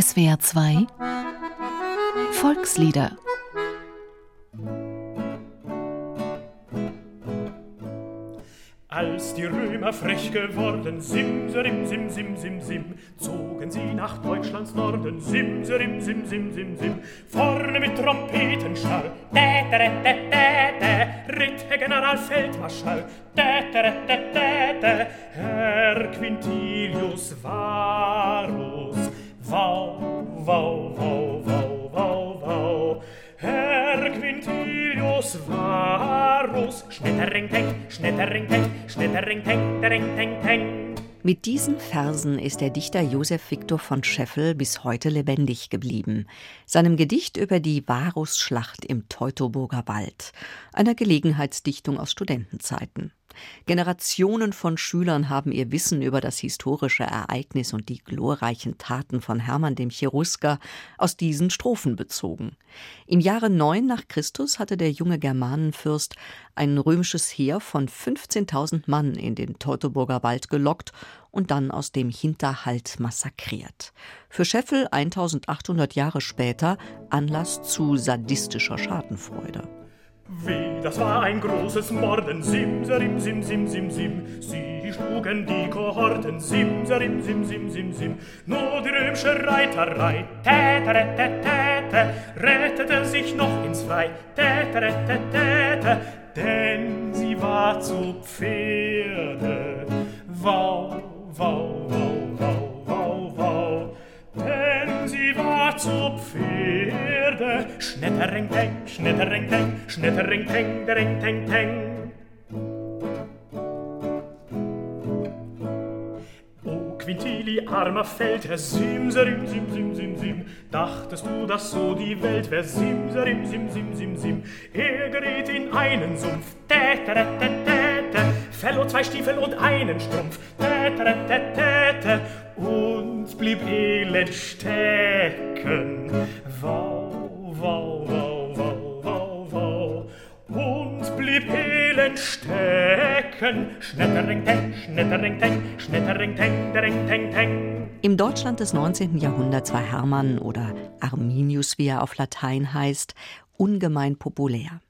SWR 2 Volkslieder. Als die Römer frech geworden, simserim, sim, sim, sim, sim, zogen sie nach Deutschlands Norden, simserim, sim, sim, sim, sim, vorne mit Trompetenschall, tä, tä, tä, tä, tä, ritt Herr Generalfeldmarschall, tä, tä, tä, tä, tä, Herr Quintilius Varus, vau, vau, vau, vau, vau, vau, Herr Quintilius Varus, schnittering, teng, schnittering, teng, schnittering, teng, teng, teng, teng. Mit diesen Versen ist der Dichter Josef Viktor von Scheffel bis heute lebendig geblieben. Seinem Gedicht über die Varusschlacht im Teutoburger Wald, einer Gelegenheitsdichtung aus Studentenzeiten. Generationen von Schülern haben ihr Wissen über das historische Ereignis und die glorreichen Taten von Hermann dem Cherusker aus diesen Strophen bezogen. Im Jahre 9 nach Christus hatte der junge Germanenfürst ein römisches Heer von 15.000 Mann in den Teutoburger Wald gelockt und dann aus dem Hinterhalt massakriert. Für Scheffel 1800 Jahre später Anlass zu sadistischer Schadenfreude. Wie, das war ein großes Morden, simserim, sim, sim, sim, sim. Sie schlugen die Kohorten, simserim, sim, sim, sim, sim. Nur die römische Reiterei, tätere, tätere, rettete sich noch ins Frei, tätere, tätere, denn sie war zu Pferde. Wau, wau, wau, wau, wau, wau, denn sie war zu Pferde. Schnettering, teng, schnettering, teng, schnettering, teng, dering, teng, teng. O Quintili, armer Feldherr, simserim, sim, sim, sim, sim, dachtest du, dass so die Welt wär, simserim, sim, sim, sim, sim, er gerät in einen Sumpf, tätere, verlor zwei Stiefel und einen Strumpf, tätere, und blieb elend stecken, wow, wow, wow, wow, wow, wow, und blieb elend stecken, schnettering, teng, schnettering, teng, schnettering, teng, dereng, teng, teng. Im Deutschland des 19. Jahrhunderts war Hermann oder Arminius, wie er auf Latein heißt, ungemein populär.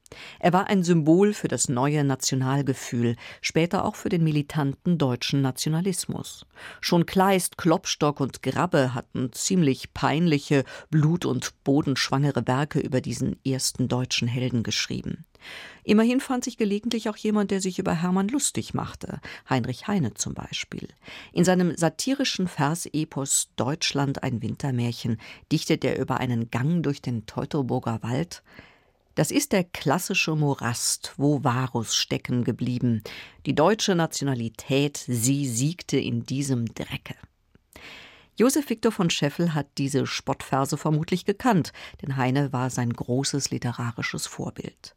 Er war ein Symbol für das neue Nationalgefühl, später auch für den militanten deutschen Nationalismus. Schon Kleist, Klopstock und Grabbe hatten ziemlich peinliche, blut- und bodenschwangere Werke über diesen ersten deutschen Helden geschrieben. Immerhin fand sich gelegentlich auch jemand, der sich über Hermann lustig machte, Heinrich Heine zum Beispiel. In seinem satirischen Versepos Deutschland ein Wintermärchen dichtet er über einen Gang durch den Teutoburger Wald, das ist der klassische Morast, wo Varus stecken geblieben. Die deutsche Nationalität, sie siegte in diesem Drecke. Josef Viktor von Scheffel hat diese Spottverse vermutlich gekannt, denn Heine war sein großes literarisches Vorbild.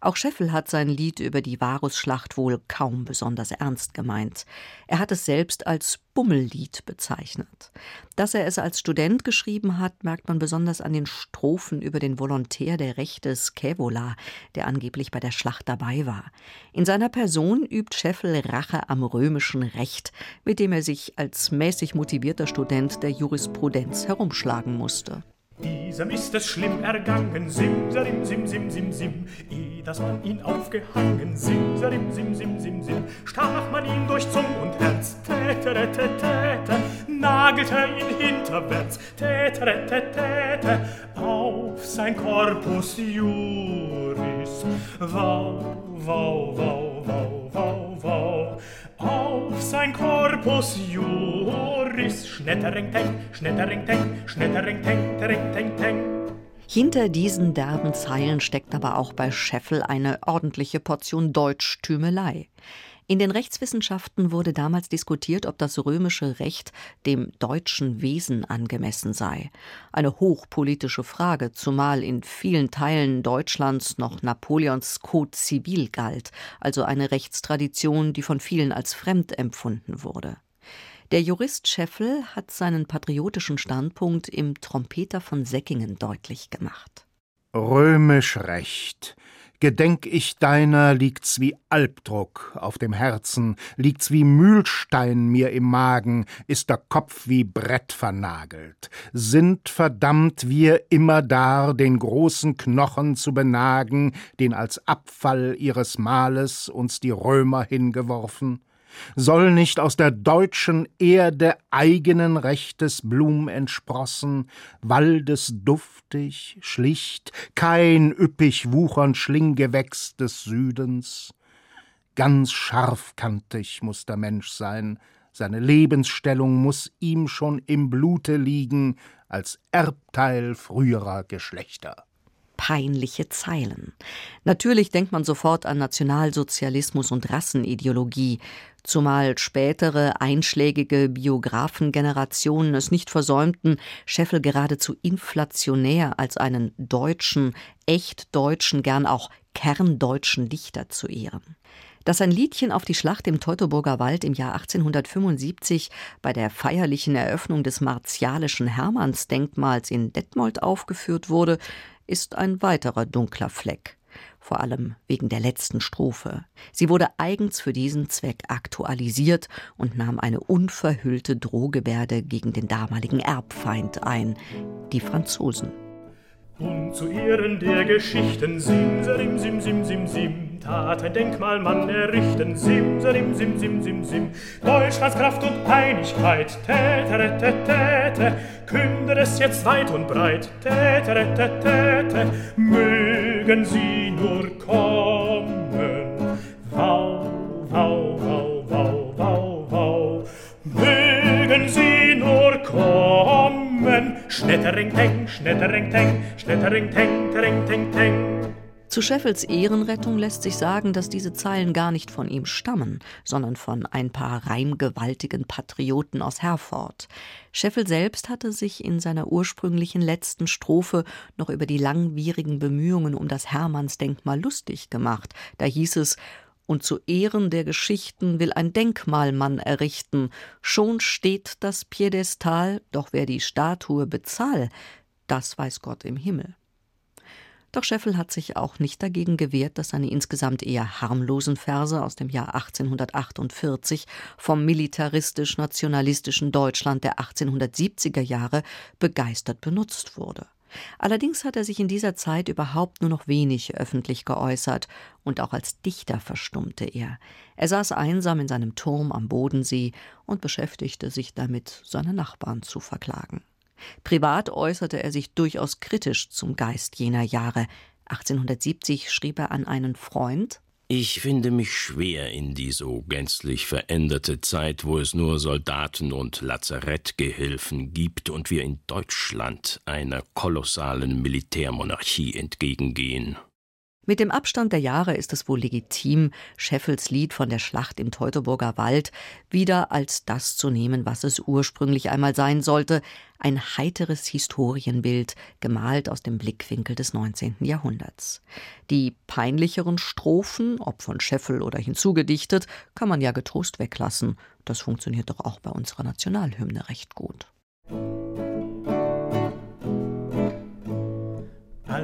Auch Scheffel hat sein Lied über die Varusschlacht wohl kaum besonders ernst gemeint. Er hat es selbst als Bummellied bezeichnet. Dass er es als Student geschrieben hat, merkt man besonders an den Strophen über den Volontär der Rechte Scaevola, der angeblich bei der Schlacht dabei war. In seiner Person übt Scheffel Rache am römischen Recht, mit dem er sich als mäßig motivierter Student der Jurisprudenz herumschlagen musste. Diesem ist es schlimm ergangen, simserim, sim, sim, sim, sim, eh, dass man ihn aufgehangen, simserim, sim, sim, sim, sim, stach man ihn durch Zung und Herz, tätere, tätere, nagelte ihn hinterwärts, tätere, tätere, auf sein Corpus Juris, wau, wau, wau, wau, wau, wau, auf sein Corpus Juris, schnettering, teng, schnettering, teng, schnettering, teng, teng, teng, teng. Hinter diesen derben Zeilen steckt aber auch bei Scheffel eine ordentliche Portion Deutschtümelei. In den Rechtswissenschaften wurde damals diskutiert, ob das römische Recht dem deutschen Wesen angemessen sei. Eine hochpolitische Frage, zumal in vielen Teilen Deutschlands noch Napoleons Code Civil galt, also eine Rechtstradition, die von vielen als fremd empfunden wurde. Der Jurist Scheffel hat seinen patriotischen Standpunkt im Trompeter von Säckingen deutlich gemacht. Römisch Recht Gedenk ich deiner, liegt's wie Albdruck auf dem Herzen, liegt's wie Mühlstein mir im Magen, ist der Kopf wie Brett vernagelt. Sind verdammt wir immer dar, den großen Knochen zu benagen, den als Abfall ihres Mahles uns die Römer hingeworfen? Soll nicht aus der deutschen Erde eigenen Rechtes Blum entsprossen, Waldes duftig, schlicht, kein üppig wuchernd Schlinggewächs des Südens? Ganz scharfkantig muss der Mensch sein, seine Lebensstellung muss ihm schon im Blute liegen, als Erbteil früherer Geschlechter peinliche Zeilen. Natürlich denkt man sofort an Nationalsozialismus und Rassenideologie, zumal spätere einschlägige Biografengenerationen es nicht versäumten, Scheffel geradezu inflationär als einen deutschen, echt deutschen, gern auch kerndeutschen Dichter zu ehren. Dass ein Liedchen auf die Schlacht im Teutoburger Wald im Jahr 1875 bei der feierlichen Eröffnung des martialischen Hermannsdenkmals in Detmold aufgeführt wurde, ist ein weiterer dunkler Fleck vor allem wegen der letzten Strophe. Sie wurde eigens für diesen Zweck aktualisiert und nahm eine unverhüllte Drohgebärde gegen den damaligen Erbfeind ein, die Franzosen. Und zu Ehren der Geschichten Simserim, sim, sim, sim, sim, tat ein Denkmalmann errichten Simserim, sim, sim, sim, sim, Deutschlands Kraft und Einigkeit, tätere, tätere, kündet es jetzt weit und breit, tätere, tätere, mögen sie nur kommen, wau, wau, wau, wau, wau, wau, mögen sie nur kommen, schnettering, teng, schnettering, teng, schnettering, teng, teng, teng, teng. Zu Scheffels Ehrenrettung lässt sich sagen, dass diese Zeilen gar nicht von ihm stammen, sondern von ein paar reimgewaltigen Patrioten aus Herford. Scheffel selbst hatte sich in seiner ursprünglichen letzten Strophe noch über die langwierigen Bemühungen um das Hermannsdenkmal lustig gemacht. Da hieß es und zu Ehren der Geschichten will ein Denkmal man errichten. Schon steht das Piedestal, doch wer die Statue bezahl, das weiß Gott im Himmel. Doch Scheffel hat sich auch nicht dagegen gewehrt, dass seine insgesamt eher harmlosen Verse aus dem Jahr 1848 vom militaristisch-nationalistischen Deutschland der 1870er Jahre begeistert benutzt wurde. Allerdings hat er sich in dieser Zeit überhaupt nur noch wenig öffentlich geäußert, und auch als Dichter verstummte er. Er saß einsam in seinem Turm am Bodensee und beschäftigte sich damit, seine Nachbarn zu verklagen. Privat äußerte er sich durchaus kritisch zum Geist jener Jahre. 1870 schrieb er an einen Freund ich finde mich schwer in die so gänzlich veränderte Zeit, wo es nur Soldaten und Lazarettgehilfen gibt und wir in Deutschland einer kolossalen Militärmonarchie entgegengehen. Mit dem Abstand der Jahre ist es wohl legitim, Scheffels Lied von der Schlacht im Teutoburger Wald wieder als das zu nehmen, was es ursprünglich einmal sein sollte, ein heiteres Historienbild, gemalt aus dem Blickwinkel des 19. Jahrhunderts. Die peinlicheren Strophen, ob von Scheffel oder hinzugedichtet, kann man ja getrost weglassen. Das funktioniert doch auch bei unserer Nationalhymne recht gut.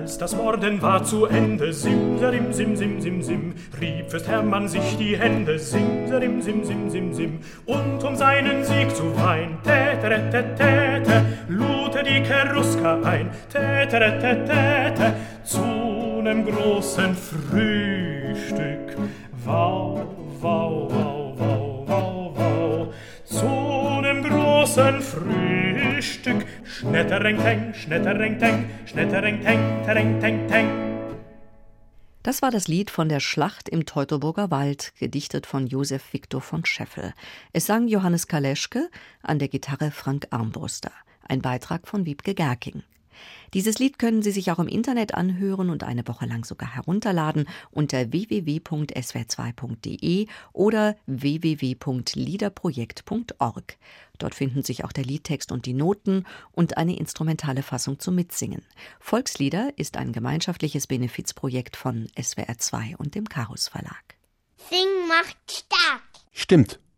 Als das Morden war zu Ende, simserim, sim, sim, sim, sim, rieb Fürst Hermann sich die Hände, simserim, sim, sim, sim, sim, und um seinen Sieg zu wein, tätere, tätere, lute die Keruska ein, tätere, tätere, zu nem großen Frühstück, wow, wow, wow, wow, wow, wow, zu nem großen Frühstück, Schnettereng, teng, schnettereng, teng, schnettereng, teng, tereng, teng, teng. Das war das Lied von der Schlacht im Teutoburger Wald, gedichtet von Josef Viktor von Scheffel. Es sang Johannes Kaleschke, an der Gitarre Frank Armbruster. Ein Beitrag von Wiebke Gerking. Dieses Lied können Sie sich auch im Internet anhören und eine Woche lang sogar herunterladen unter www.swr2.de oder www.liederprojekt.org. Dort finden sich auch der Liedtext und die Noten und eine instrumentale Fassung zum Mitsingen. Volkslieder ist ein gemeinschaftliches Benefizprojekt von SWR2 und dem Karus Verlag. Sing macht stark. Stimmt.